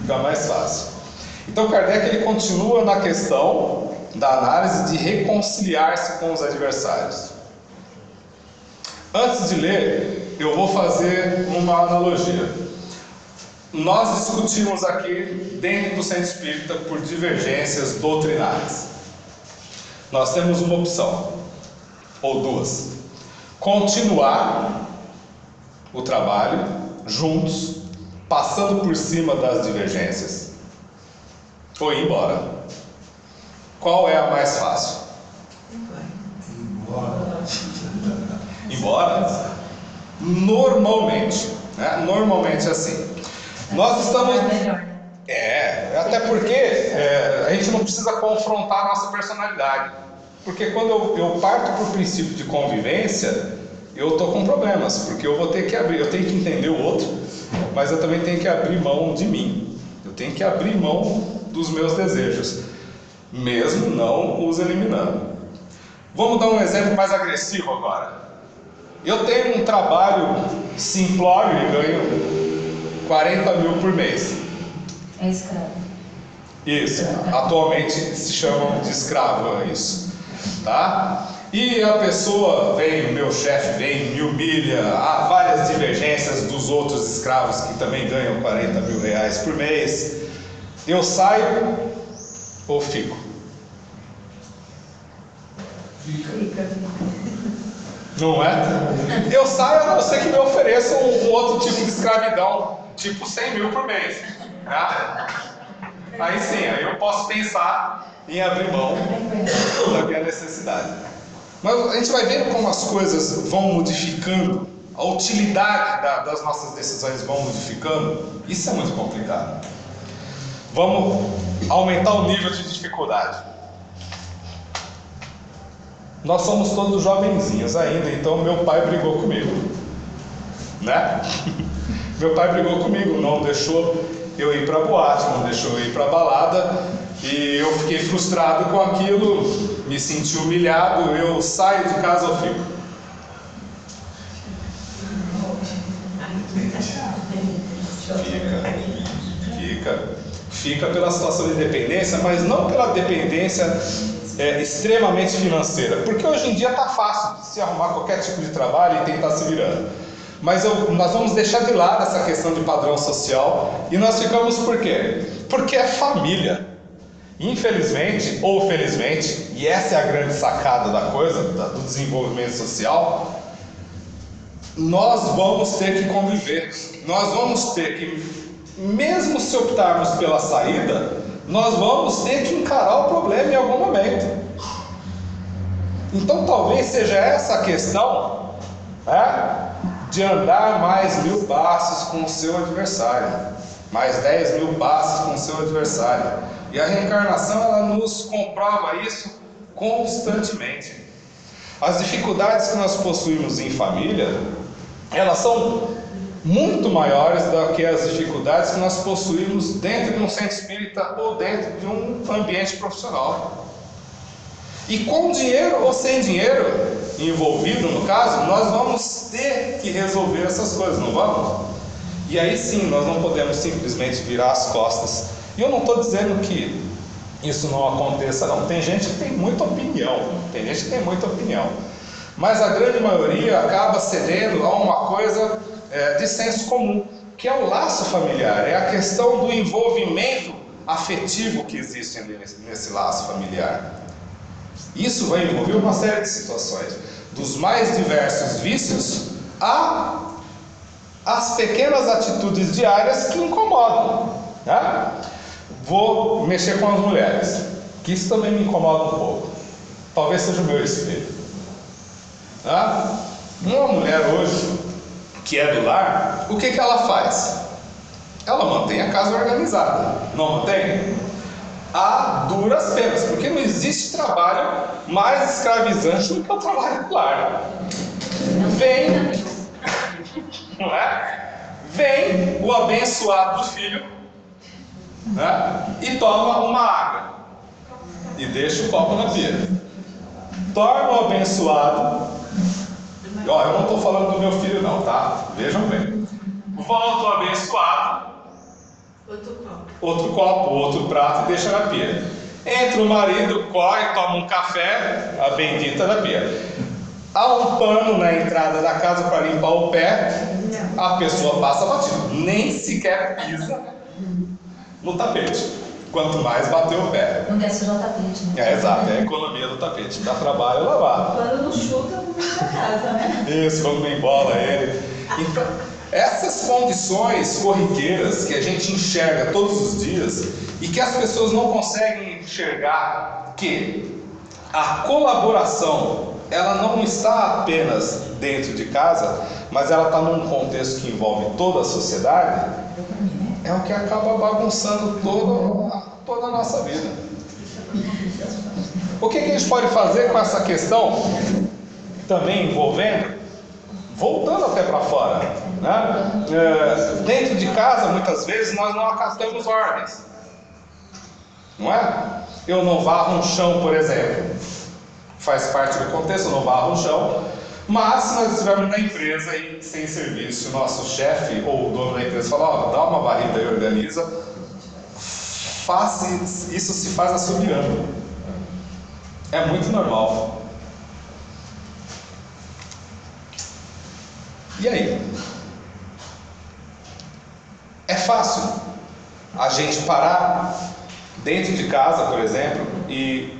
Fica mais fácil. Então Kardec ele continua na questão da análise de reconciliar-se com os adversários. Antes de ler, eu vou fazer uma analogia. Nós discutimos aqui, dentro do centro espírita, por divergências doutrinárias. Nós temos uma opção. ou duas. Continuar o trabalho juntos, passando por cima das divergências, ou ir embora. Qual é a mais fácil? Embora. Embora? Normalmente, né? Normalmente é assim. Nós estamos. É. É, até porque é, a gente não precisa confrontar a nossa personalidade. Porque quando eu, eu parto para o princípio de convivência, eu estou com problemas, porque eu vou ter que abrir, eu tenho que entender o outro, mas eu também tenho que abrir mão de mim. Eu tenho que abrir mão dos meus desejos, mesmo não os eliminando. Vamos dar um exemplo mais agressivo agora. Eu tenho um trabalho simplório e ganho 40 mil por mês. É escravo. Isso, atualmente se chamam de escravo, é isso. Tá? E a pessoa vem, o meu chefe vem, me humilha, há várias divergências dos outros escravos que também ganham 40 mil reais por mês. Eu saio ou fico? Fica. Fica. Não é? Eu saio a não ser que me ofereçam um, outro tipo de escravidão, tipo 100 mil por mês. Tá? Aí sim, aí eu posso pensar em abrir mão da minha necessidade. Mas a gente vai vendo como as coisas vão modificando, a utilidade da- das nossas decisões vão modificando. Isso é muito complicado. Vamos aumentar o nível de dificuldade. Nós somos todos jovenzinhos ainda, então meu pai brigou comigo. Né? Meu pai brigou comigo, não deixou eu ir pra boate, não deixou eu ir pra balada, e eu fiquei frustrado com aquilo, me senti humilhado, eu saio de casa ou fico. Fica, fica, fica pela situação de dependência, mas não pela dependência é, extremamente financeira, porque hoje em dia está fácil de se arrumar qualquer tipo de trabalho e tentar se virando. Mas eu- nós vamos deixar de lado essa questão de padrão social e nós ficamos por quê? Porque é família. Infelizmente ou felizmente, e essa é a grande sacada da coisa, do desenvolvimento social, nós vamos ter que conviver. Nós vamos ter que, mesmo se optarmos pela saída, nós vamos ter que encarar o problema em algum momento. Então talvez seja essa a questão né, de andar mais mil passos com o seu adversário, mais dez mil passos com o seu adversário. E a reencarnação ela nos comprova isso constantemente. As dificuldades que nós possuímos em família, elas são muito maiores do que as dificuldades que nós possuímos dentro de um centro espírita ou dentro de um ambiente profissional. E com dinheiro ou sem dinheiro envolvido no caso, nós vamos ter que resolver essas coisas, não vamos? E aí sim, nós não podemos simplesmente virar as costas. E eu não estou dizendo que isso não aconteça, não. Tem gente que tem muita opinião, tem gente que tem muita opinião. Mas a grande maioria acaba cedendo a uma coisa é, de senso comum, que é o laço familiar, é a questão do envolvimento afetivo que existe nesse, nesse laço familiar. Isso vai envolver uma série de situações, dos mais diversos vícios a as pequenas atitudes diárias que incomodam. Né? Vou mexer com as mulheres, que isso também me incomoda um pouco. Talvez seja o meu espelho. Tá? Uma mulher hoje que é do lar, o que, que ela faz? Ela mantém a casa organizada, não mantém? A duras penas, porque não existe trabalho mais escravizante do que o trabalho do lar. Vem, não é? Vem o abençoado do filho né? e toma uma água e deixa o copo na pia. Torna o abençoado. Ó, eu não estou falando do meu filho, não, tá? Vejam bem. Volta o abençoado, Outro copo. outro copo, outro prato e deixa na pia. Entra o marido, corre, toma um café, a bendita da pia. Há um pano na entrada da casa para limpar o pé, a pessoa passa batido, nem sequer pisa no tapete. Quanto mais bater o pé. Não quer sujar o tapete, né? É exato, é a economia do tapete. Dá trabalho lavar. Quando não chuta, não pra casa, né? Isso, quando vem bola ele. Então, essas condições corriqueiras que a gente enxerga todos os dias e que as pessoas não conseguem enxergar que a colaboração ela não está apenas dentro de casa, mas ela está num contexto que envolve toda a sociedade, é o que acaba bagunçando toda, toda a nossa vida. O que, que a gente pode fazer com essa questão também envolvendo, voltando até para fora, né? É, dentro de casa, muitas vezes, nós não acatamos ordens, não é? Eu não varro um chão, por exemplo, faz parte do contexto, eu não varro um chão, mas se nós estivermos na empresa e sem serviço, o nosso chefe ou o dono da empresa fala, ó, dá uma varrida e organiza, faça, isso se faz assobiando. É muito normal. E aí? É fácil a gente parar dentro de casa, por exemplo, e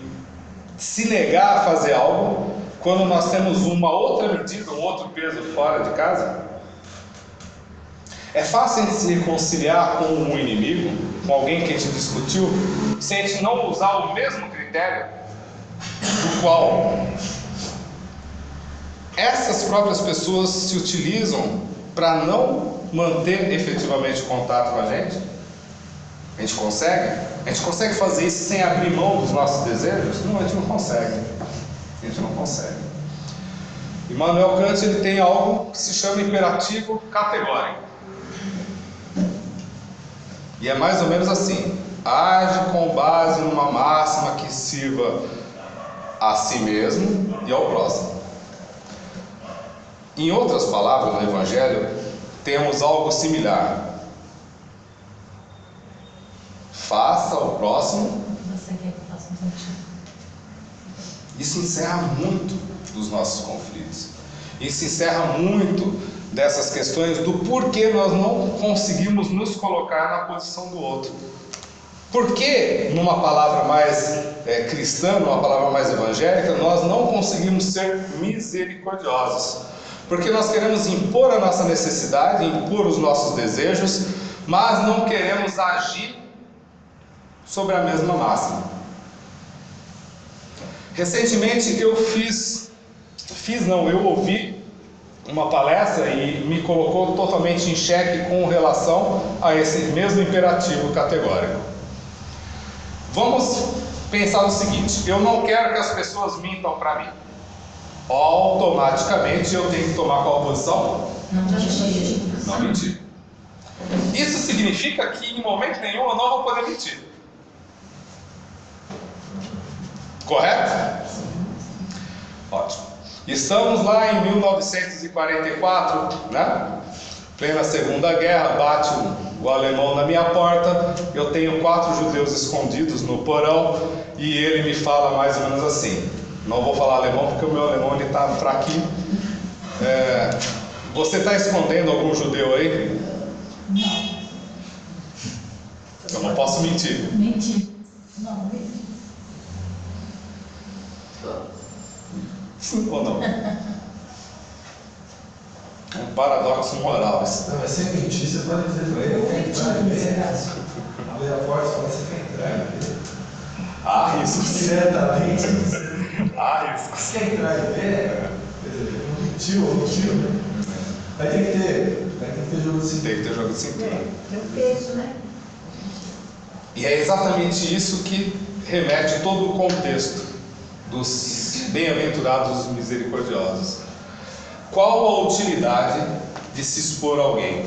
se negar a fazer algo quando nós temos uma outra medida, um outro peso fora de casa? É fácil a gente se reconciliar com um inimigo, com alguém que a gente discutiu, se a gente não usar o mesmo critério do qual essas próprias pessoas se utilizam para não manter efetivamente contato com a gente? A gente consegue? A gente consegue fazer isso sem abrir mão dos nossos desejos? Não, a gente não consegue. A gente não consegue. Immanuel Kant ele tem algo que se chama imperativo categórico. E é mais ou menos assim: age com base numa máxima que sirva a si mesmo e ao próximo. Em outras palavras, no Evangelho, temos algo similar. Faça ao próximo. Você quer que eu faça um contigo? Isso encerra muito dos nossos conflitos. Isso encerra muito dessas questões do porquê nós não conseguimos nos colocar na posição do outro. Por que, numa palavra mais é, cristã, numa palavra mais evangélica, nós não conseguimos ser misericordiosos? Porque nós queremos impor a nossa necessidade, impor os nossos desejos, mas não queremos agir sobre a mesma máxima. Recentemente eu fiz, fiz não, eu ouvi uma palestra e me colocou totalmente em xeque com relação a esse mesmo imperativo categórico. Vamos pensar o seguinte: eu não quero que as pessoas mintam para mim. Automaticamente eu tenho que tomar qual posição? Não mentir. Não mentir. Isso significa que em momento nenhum eu não vou poder mentir. Correto? Ótimo. Estamos lá em 1944, né? Plena Segunda Guerra, bate o, alemão na minha porta. Eu tenho quatro judeus escondidos no porão e ele me fala mais ou menos assim. Não vou falar alemão porque o meu alemão ele está fraquinho. É, você está escondendo algum judeu aí? Não. Eu não posso mentir. Mentir. Não, mentir. Sim ou não? É um paradoxo moral isso. Não, mas sem mentir, você pode dizer para ele, eu quero entrar em. Abrir a porta e falar, você quer entrar? Há riscos. Diretamente, você Há riscos. quer entrar em ver? Dizer, não mentiu ou mentiu, né? Aí tem que ter, aí tem que ter jogo assim. Tem que ter jogo de cintura. Tem o peso, né? E é exatamente isso que remete todo o contexto dos bem-aventurados misericordiosos. Qual a utilidade de se expor a alguém?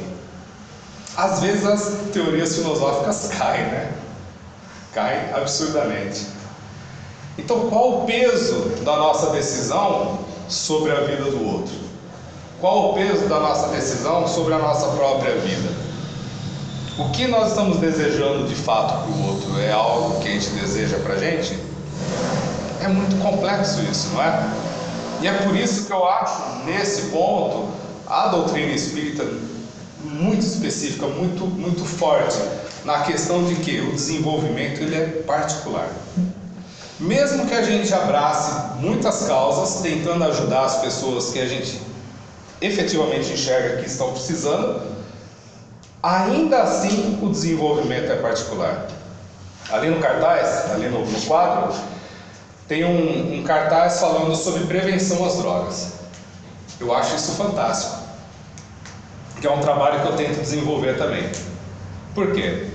Às vezes as teorias filosóficas caem, né? Caem absurdamente. Então, qual o peso da nossa decisão sobre a vida do outro? Qual o peso da nossa decisão sobre a nossa própria vida? O que nós estamos desejando de fato para o outro? É algo que a gente deseja para a gente? É muito complexo isso, não é? E é por isso que eu acho, nesse ponto, a doutrina espírita muito específica, muito, muito forte na questão de que o desenvolvimento ele é particular. Mesmo que a gente abrace muitas causas, tentando ajudar as pessoas que a gente efetivamente enxerga que estão precisando, ainda assim o desenvolvimento é particular. Ali no cartaz, ali no, no quadro, tem um, um cartaz falando sobre prevenção às drogas. Eu acho isso fantástico, que é um trabalho que eu tento desenvolver também. Por quê?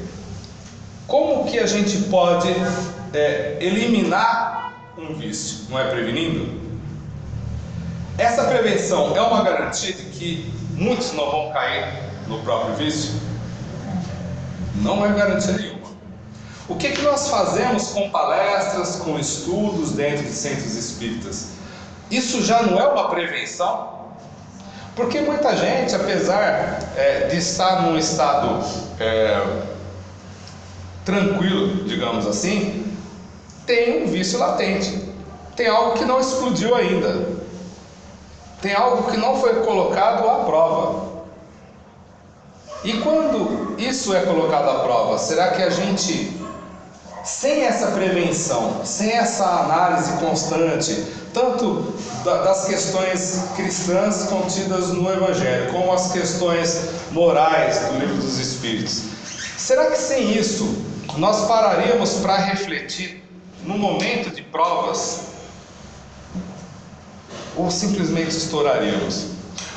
Como que a gente pode é, eliminar um vício? Não é prevenindo? Essa prevenção é uma garantia de que muitos não vão cair no próprio vício? Não é garantia nenhuma. O que, que nós fazemos com palestras, com estudos dentro de centros espíritas? Isso já não é uma prevenção? Porque muita gente, apesar é, de estar num estado é, tranquilo, digamos assim, tem um vício latente, tem algo que não explodiu ainda, tem algo que não foi colocado à prova. E quando isso é colocado à prova, será que a gente sem essa prevenção, sem essa análise constante, tanto das questões cristãs contidas no Evangelho, como as questões morais do Livro dos Espíritos, será que sem isso nós pararíamos para refletir no momento de provas? Ou simplesmente estouraríamos?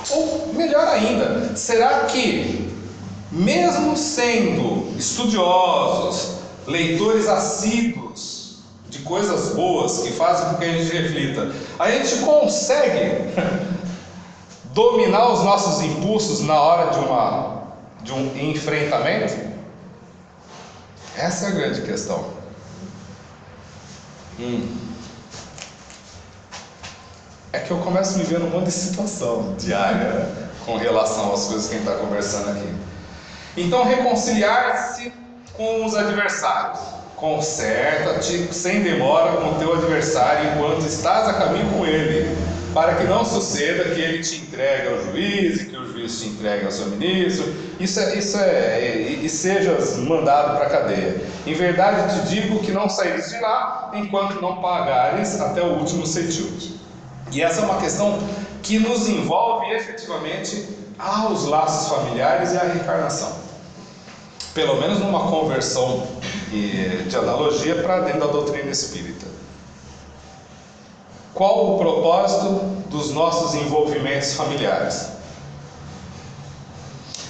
Ou melhor ainda, será que, mesmo sendo estudiosos, leitores assíduos de coisas boas que fazem com que a gente reflita, a gente consegue dominar os nossos impulsos na hora de, uma, de um enfrentamento? Essa é a grande questão. Hum. É que eu começo a me ver num monte de situação diária com relação às coisas que a gente está conversando aqui. Então, reconciliar-se com os adversários. Conserta-te sem demora com o teu adversário enquanto estás a caminho com ele, para que não suceda que ele te entregue ao juiz e que o juiz te entregue ao seu ministro, isso é, isso é, e, e sejas mandado para a cadeia. Em verdade te digo que não saíres de lá enquanto não pagares até o último centímetro. E essa é uma questão que nos envolve efetivamente aos laços familiares e à reencarnação pelo menos numa conversão de analogia para dentro da doutrina espírita. Qual o propósito dos nossos envolvimentos familiares?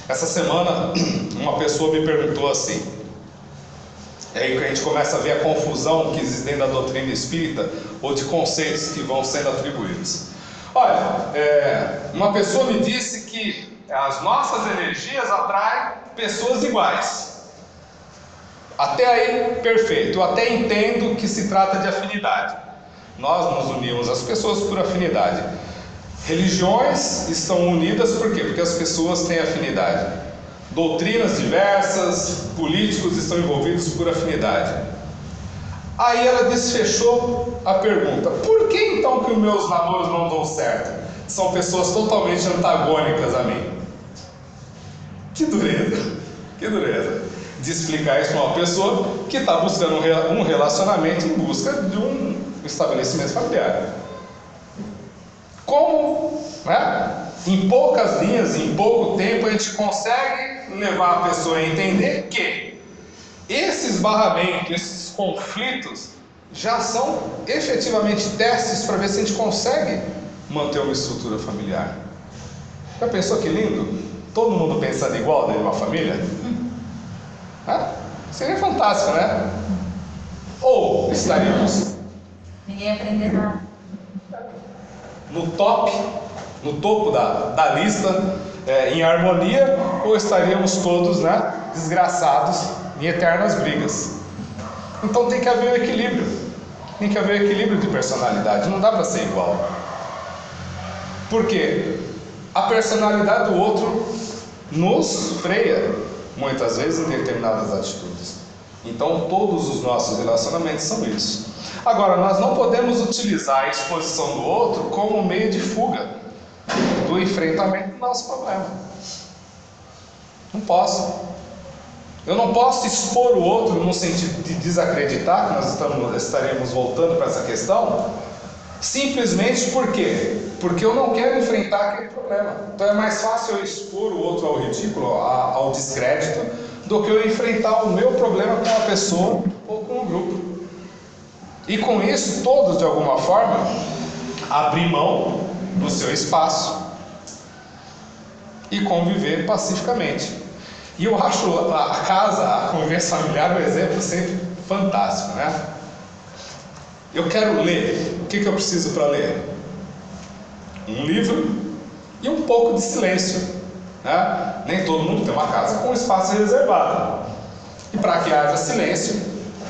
Essa semana, uma pessoa me perguntou assim, é aí que a gente começa a ver a confusão que existe dentro da doutrina espírita ou de conceitos que vão sendo atribuídos. Olha, é, uma pessoa me disse que as nossas energias atraem pessoas iguais. Até aí, perfeito. Eu até entendo que se trata de afinidade. Nós nos unimos às pessoas por afinidade. Religiões estão unidas por quê? Porque as pessoas têm afinidade. Doutrinas diversas, políticos estão envolvidos por afinidade. Aí ela desfechou a pergunta: por que então que os meus namoros não dão certo? São pessoas totalmente antagônicas a mim. Que dureza, que dureza de explicar isso para uma pessoa que está buscando um relacionamento em busca de um estabelecimento familiar. Como, né, em poucas linhas, em pouco tempo, a gente consegue levar a pessoa a entender que esses barramentos, esses conflitos, já são efetivamente testes para ver se a gente consegue manter uma estrutura familiar. Já pensou que lindo? Todo mundo pensando igual dentro de uma família? Seria fantástico, né? Ou estaríamos. Ninguém aprender nada. No top, no topo da, da lista, é, em harmonia, ou estaríamos todos né, desgraçados em eternas brigas. Então tem que haver um equilíbrio. Tem que haver um equilíbrio de personalidade. Não dá para ser igual. Por quê? A personalidade do outro nos freia muitas vezes em determinadas atitudes. Então, todos os nossos relacionamentos são isso. Agora, nós não podemos utilizar a exposição do outro como meio de fuga do enfrentamento do nosso problema. Não posso. Eu não posso expor o outro no sentido de desacreditar, que nós estamos, estaremos voltando para essa questão, simplesmente por quê? Porque eu não quero enfrentar aquele problema. Então é mais fácil eu expor o outro ao ridículo, ao descrédito, do que eu enfrentar o meu problema com uma pessoa ou com um grupo. E com isso, todos de alguma forma abrir mão do seu espaço e conviver pacificamente. E eu acho a casa, a convivência familiar, um exemplo sempre fantástico, né? Eu quero ler. O que, que eu preciso para ler? Um livro e um pouco de silêncio. Né? Nem todo mundo tem uma casa com espaço reservado. E para que haja silêncio,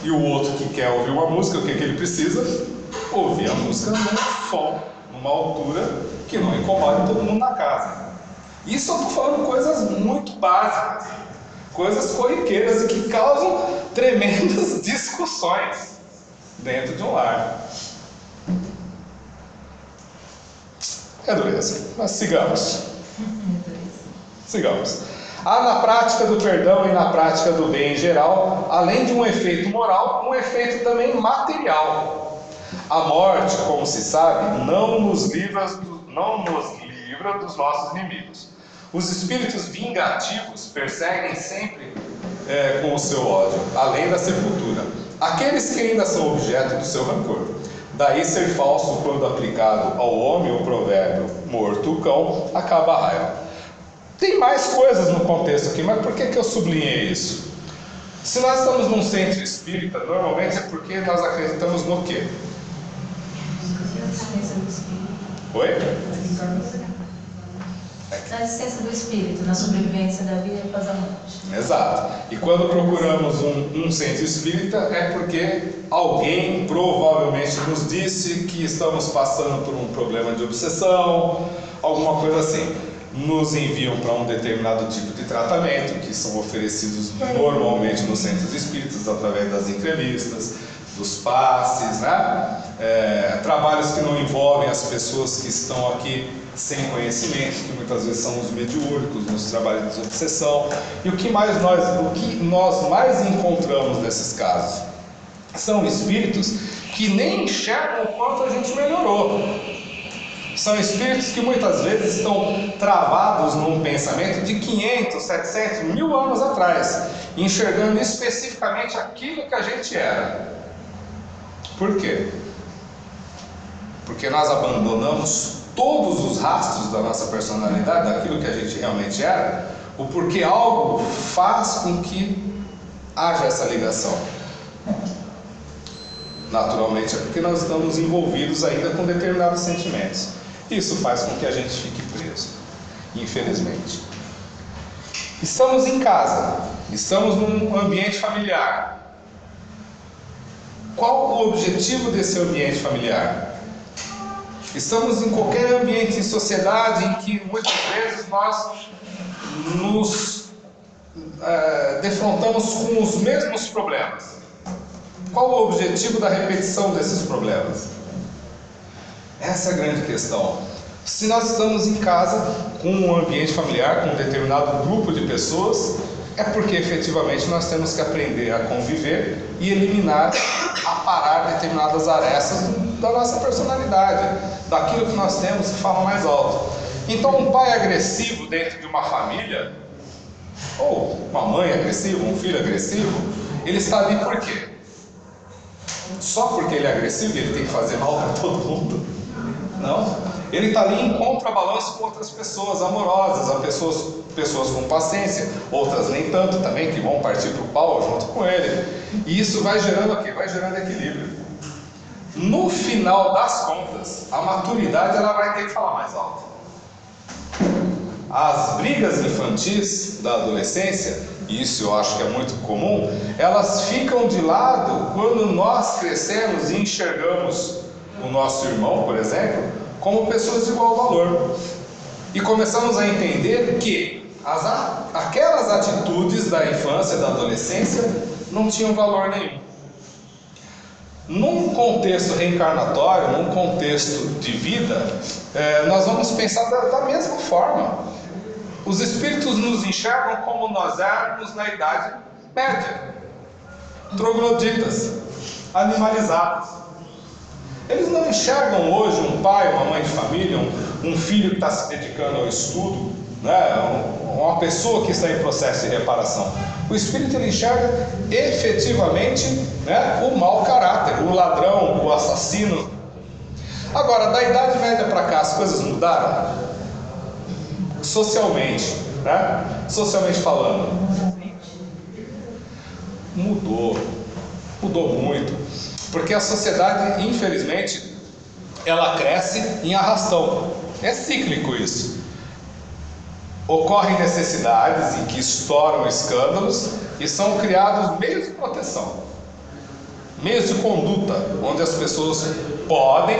e o outro que quer ouvir uma música, o que, que ele precisa? Ouvir a música num som, numa altura que não incomode todo mundo na casa. Isso eu estou falando coisas muito básicas, coisas corriqueiras e que causam tremendas discussões dentro de um lar. É dureza, mas sigamos. Sigamos. Há na prática do perdão e na prática do bem em geral, além de um efeito moral, um efeito também material. A morte, como se sabe, não nos livra, não nos livra dos nossos inimigos. Os espíritos vingativos perseguem sempre é, com o seu ódio, além da sepultura, aqueles que ainda são objeto do seu rancor. Daí ser falso quando aplicado ao homem o provérbio morto o cão acaba a raiva. Tem mais coisas no contexto aqui, mas por que, que eu sublinhei isso? Se nós estamos num centro espírita, normalmente é porque nós acreditamos no quê? Oi? Na existência do espírito, na sobrevivência da vida após a morte. Exato. E quando procuramos um, um centro espírita é porque alguém provavelmente nos disse que estamos passando por um problema de obsessão, alguma coisa assim nos enviam para um determinado tipo de tratamento, que são oferecidos normalmente nos centros espíritas, através das entrevistas, dos passes, né? É, trabalhos que não envolvem as pessoas que estão aqui sem conhecimento, que muitas vezes são os mediúnicos, nos trabalhos de desobsessão. E o que mais nós, o que nós mais encontramos nesses casos? São espíritos que nem enxergam o quanto a gente melhorou. São espíritos que muitas vezes estão travados num pensamento de 500, 700, mil anos atrás, enxergando especificamente aquilo que a gente era. Por quê? Porque nós abandonamos todos os rastros da nossa personalidade, daquilo que a gente realmente era, ou porque algo faz com que haja essa ligação. Naturalmente é porque nós estamos envolvidos ainda com determinados sentimentos. Isso faz com que a gente fique preso, infelizmente. Estamos em casa, estamos num ambiente familiar. Qual o objetivo desse ambiente familiar? Estamos em qualquer ambiente em sociedade em que muitas vezes nós nos é, defrontamos com os mesmos problemas. Qual o objetivo da repetição desses problemas? Essa é a grande questão. Se nós estamos em casa com um ambiente familiar, com um determinado grupo de pessoas, é porque efetivamente nós temos que aprender a conviver e eliminar, aparar determinadas arestas da nossa personalidade, daquilo que nós temos que fala mais alto. Então, um pai agressivo dentro de uma família, ou uma mãe agressiva, um filho agressivo, ele está ali por quê? Só porque ele é agressivo ele tem que fazer mal para todo mundo? Não. Ele está ali em contrabalanço com outras pessoas amorosas, há pessoas, pessoas com paciência, outras nem tanto também, que vão partir para o pau junto com ele. E isso vai gerando o quê? Vai gerando equilíbrio. No final das contas, a maturidade ela vai ter que falar mais alto. As brigas infantis da adolescência, isso eu acho que é muito comum, elas ficam de lado quando nós crescemos e enxergamos o nosso irmão, por exemplo, como pessoas de igual valor. E começamos a entender que as, aquelas atitudes da infância, da adolescência, não tinham valor nenhum. Num contexto reencarnatório, num contexto de vida, é, nós vamos pensar da, da mesma forma. Os espíritos nos enxergam como nós éramos na idade média, trogloditas, animalizados. Eles não enxergam hoje um pai, uma mãe de família, um, um filho que está se dedicando ao estudo, né? Uma pessoa que está em processo de reparação. O espírito ele enxerga efetivamente né, o mau caráter, o ladrão, o assassino. Agora, da Idade Média para cá, as coisas mudaram? Socialmente, né? socialmente falando, mudou, mudou muito, porque a sociedade, infelizmente, ela cresce em arrastão. É cíclico isso. Ocorrem necessidades em que estouram escândalos e são criados meios de proteção, meios de conduta, onde as pessoas podem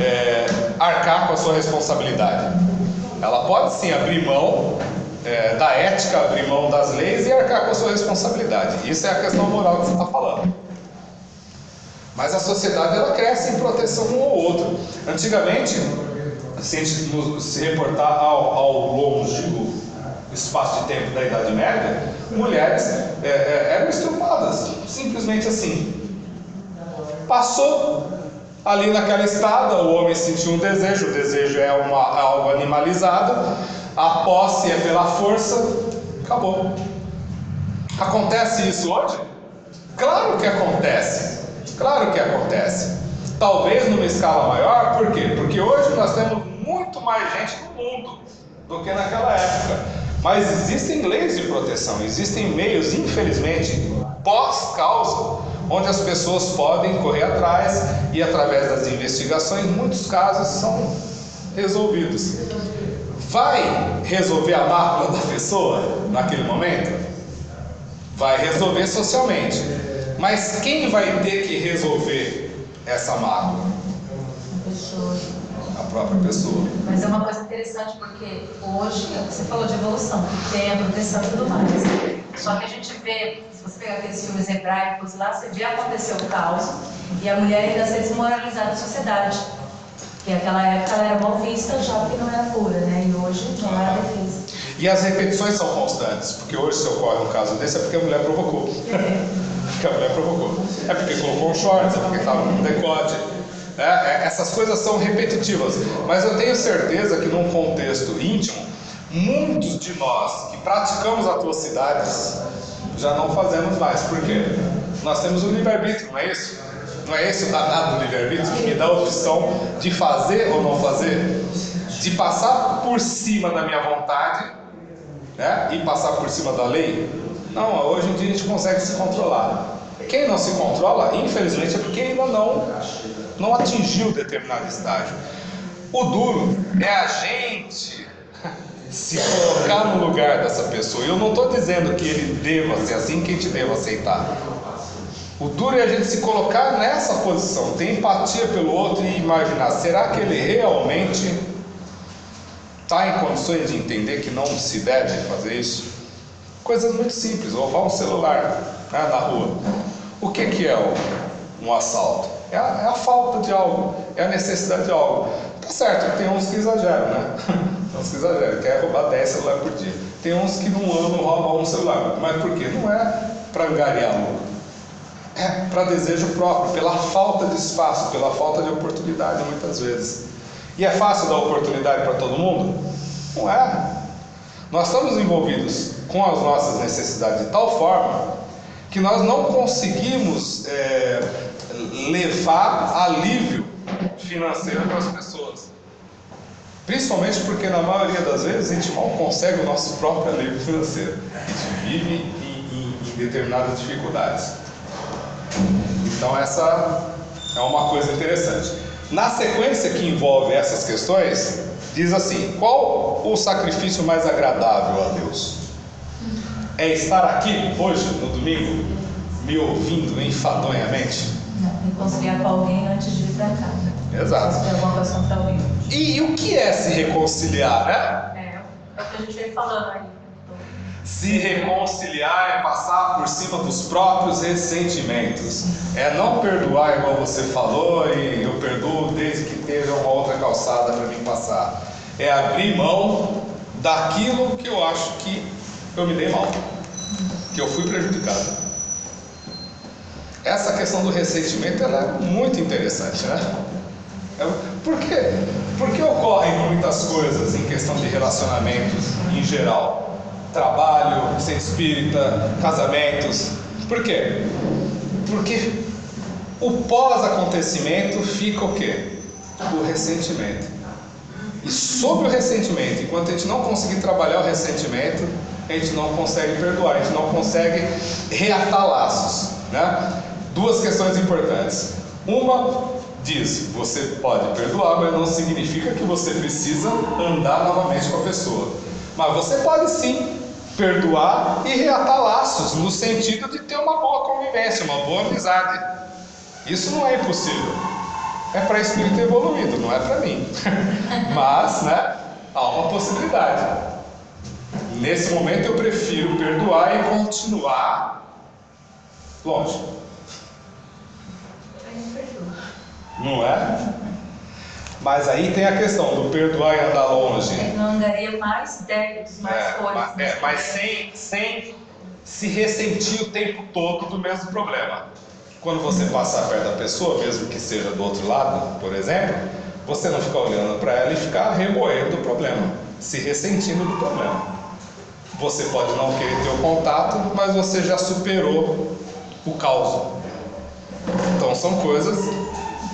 é, arcar com a sua responsabilidade. Ela pode sim abrir mão é, da ética, abrir mão das leis e arcar com a sua responsabilidade. Isso é a questão moral que você está falando. Mas a sociedade ela cresce em proteção um ao outro. Antigamente, se a gente se reportar ao, ao longo espaço de tempo da Idade Média, mulheres é, é, eram estrupadas, simplesmente assim. Passou ali naquela estrada, o homem sentiu um desejo, o desejo é uma, algo animalizado, a posse é pela força, acabou. Acontece isso hoje? Claro que acontece, claro que acontece. Talvez numa escala maior, por quê? Porque hoje nós temos muito mais gente no mundo do que naquela época. Mas existem leis de proteção, existem meios, infelizmente, pós-causa, onde as pessoas podem correr atrás e, através das investigações, muitos casos são resolvidos. Vai resolver a mácula da pessoa naquele momento? Vai resolver socialmente. Mas quem vai ter que resolver essa mácula? A pessoa própria pessoa. Mas é uma coisa interessante porque hoje você falou de evolução, que tem a proteção e tudo mais. Só que a gente vê, se você pegar aqueles filmes hebraicos lá, você vê acontecer o caos e a mulher ainda ser desmoralizada na sociedade. Porque naquela época ela era mal vista já porque não era pura, né? E hoje não era defesa. E as repetições são constantes, porque hoje se ocorre um caso desse é porque a mulher provocou. porque a mulher provocou. É porque colocou um short, é porque estava com decote. É, é, essas coisas são repetitivas, mas eu tenho certeza que num contexto íntimo, muitos de nós que praticamos atrocidades já não fazemos mais. Por quê? Nós temos o livre-arbítrio, não é isso? Não é esse o danado do livre-arbítrio que me dá a opção de fazer ou não fazer? De passar por cima da minha vontade né? e passar por cima da lei? Não, hoje em dia a gente consegue se controlar. Quem não se controla, infelizmente, é porque ainda não não atingiu determinado estágio. O duro é a gente se colocar no lugar dessa pessoa. Eu não estou dizendo que ele deva ser assim, que a gente deva aceitar. O duro é a gente se colocar nessa posição, ter empatia pelo outro e imaginar: será que ele realmente está em condições de entender que não se deve fazer isso? Coisas muito simples, roubar um celular né, na rua. O que, que é um assalto? É a, é a, falta de algo, é a necessidade de algo. Tá certo, tem uns que exageram, né? Tem uns que exageram, quer roubar 10 celulares por dia. Tem uns que no ano roubam um celular. Mas por quê? Não é para angariar lucro. É para desejo próprio, pela falta de espaço, pela falta de oportunidade muitas vezes. E é fácil dar oportunidade para todo mundo? Não é. Nós estamos envolvidos com as nossas necessidades de tal forma que nós não conseguimos é, levar alívio financeiro para as pessoas. Principalmente porque na maioria das vezes a gente mal consegue o nosso próprio alívio financeiro. A gente vive em, em, em determinadas dificuldades. Então essa é uma coisa interessante. Na sequência que envolve essas questões, diz assim: qual o sacrifício mais agradável a Deus? É estar aqui hoje, no domingo, me ouvindo enfadonhamente? Reconciliar com alguém antes de vir para cá. Exato. Se alguma coisa contra alguém. E, e, o que é se reconciliar, né? É, é o que a gente vem falando aí. Se reconciliar é passar por cima dos próprios ressentimentos. É não perdoar igual você falou e eu perdoo desde que esteja uma outra calçada para mim passar. É abrir mão daquilo que eu acho que eu me dei mal. que eu fui prejudicado. Essa questão do ressentimento ela é muito interessante, né? É, por quê? Porque ocorrem muitas coisas em questão de relacionamentos em geral. Trabalho, ser espírita, casamentos. Por quê? Porque o pós-acontecimento fica o quê? O ressentimento. E sobre o ressentimento, enquanto a gente não conseguir trabalhar o ressentimento, a gente não consegue perdoar, a gente não consegue reatar laços. Né? Duas questões importantes. Uma diz: você pode perdoar, mas não significa que você precisa andar novamente com a pessoa. Mas você pode sim perdoar e reatar laços, no sentido de ter uma boa convivência, uma boa amizade. Isso não é impossível. É para espírito evoluído, não é para mim. Mas, né, há uma possibilidade. Nesse momento eu prefiro perdoar e continuar longe. Não é? Mas aí tem a questão do perdoar e andar longe. Ele não andaria mais débitos, mais É, coisas. mas, é, mas sem, sem se ressentir o tempo todo do mesmo problema. Quando você passar perto da pessoa, mesmo que seja do outro lado, por exemplo, você não ficar olhando para ela e ficar remoendo o problema, se ressentindo do problema. Você pode não querer ter o contato, mas você já superou o caos. Então são coisas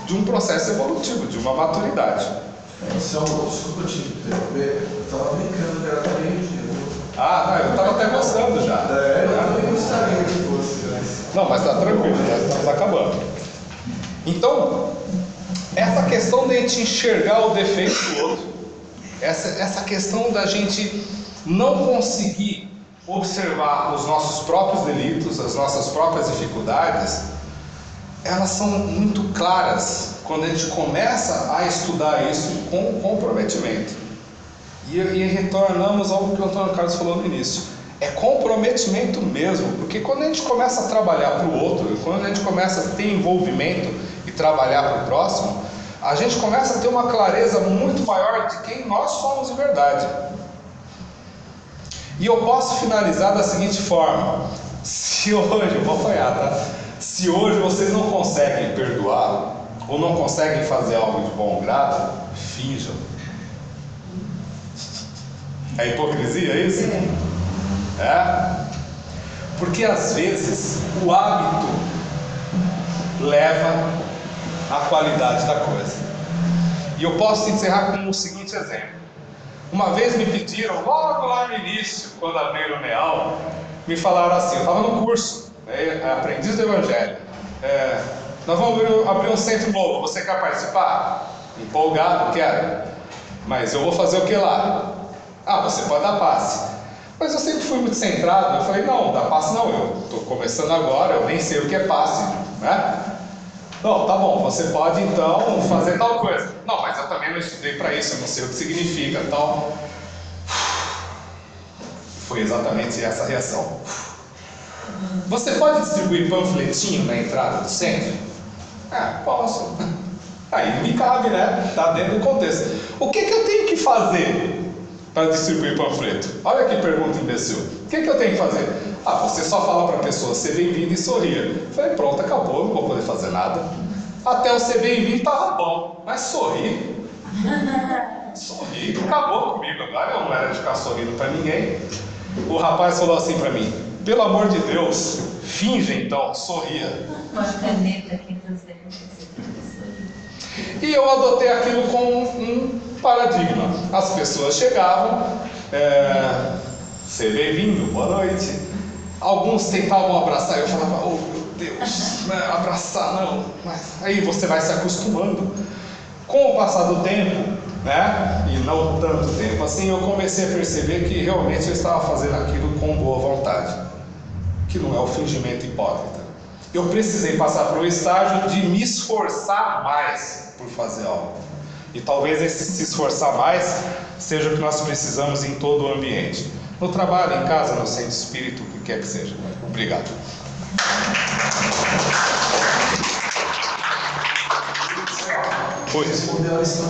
de um processo evolutivo, de uma maturidade. Anselmo, desculpa te interromper, eu estava brincando que era também o dia? Ah, não, eu estava até gostando já. É, eu também gostaria que fosse. Não, mas está tranquilo, nós estamos acabando. Então, essa questão de a gente enxergar o defeito do outro, essa, essa questão da gente não conseguir observar os nossos próprios delitos, as nossas próprias dificuldades, elas são muito claras quando a gente começa a estudar isso com comprometimento. E, e retornamos ao que o Antônio Carlos falou no início. É comprometimento mesmo, porque quando a gente começa a trabalhar para o outro, quando a gente começa a ter envolvimento e trabalhar para o próximo, a gente começa a ter uma clareza muito maior de quem nós somos de verdade. E eu posso finalizar da seguinte forma: se hoje, eu vou apanhar, tá? Se hoje vocês não conseguem perdoar, ou não conseguem fazer algo de bom grado, finjam. É hipocrisia isso? É? Porque às vezes o hábito leva à qualidade da coisa. E eu posso encerrar com o seguinte exemplo. Uma vez me pediram, logo lá no início, quando abriram o Neal, me falaram assim, eu estava no curso, aprendiz do Evangelho. É, nós vamos abrir, um centro novo, você quer participar? Empolgado, quero. Mas eu vou fazer o que lá? Ah, você pode dar passe. Mas eu sempre fui muito centrado, eu falei, não, dá passe não, eu estou começando agora, eu nem sei o que é passe, né? Não, tá bom, você pode então fazer tal coisa. Não, mas eu também não estudei para isso, eu não sei o que significa tal. Foi exatamente essa reação. Você pode distribuir panfletinho na entrada do centro? Ah, posso. Aí me cabe, né? Tá dentro do contexto. O que, que eu tenho que fazer para distribuir panfleto? Olha que pergunta imbecil. O que, que eu tenho que fazer? Ah, você só fala para a pessoa ser bem-vindo e sorria. Falei, pronto, acabou, não vou poder fazer nada. Até o ser bem-vindo tava bom, mas sorrir. Sorri, acabou comigo. Agora eu não era de ficar sorrindo para ninguém. O rapaz falou assim para mim: pelo amor de Deus, finge então, sorria. Uma caneta aqui nos. E eu adotei aquilo como um paradigma. As pessoas chegavam, é, ser bem-vindo, boa noite. Alguns tentavam abraçar, eu falava, oh meu Deus, né, abraçar não. Mas aí você vai se acostumando. Com o passar do tempo, né, e não tanto tempo assim, eu comecei a perceber que realmente eu estava fazendo aquilo com boa vontade, que não é o fingimento hipócrita. Eu precisei passar por um estágio de me esforçar mais por fazer algo. E talvez esse se esforçar mais seja o que nós precisamos em todo o ambiente. No trabalho, em casa, no centro espírito, o que quer que seja. Obrigado. Pois.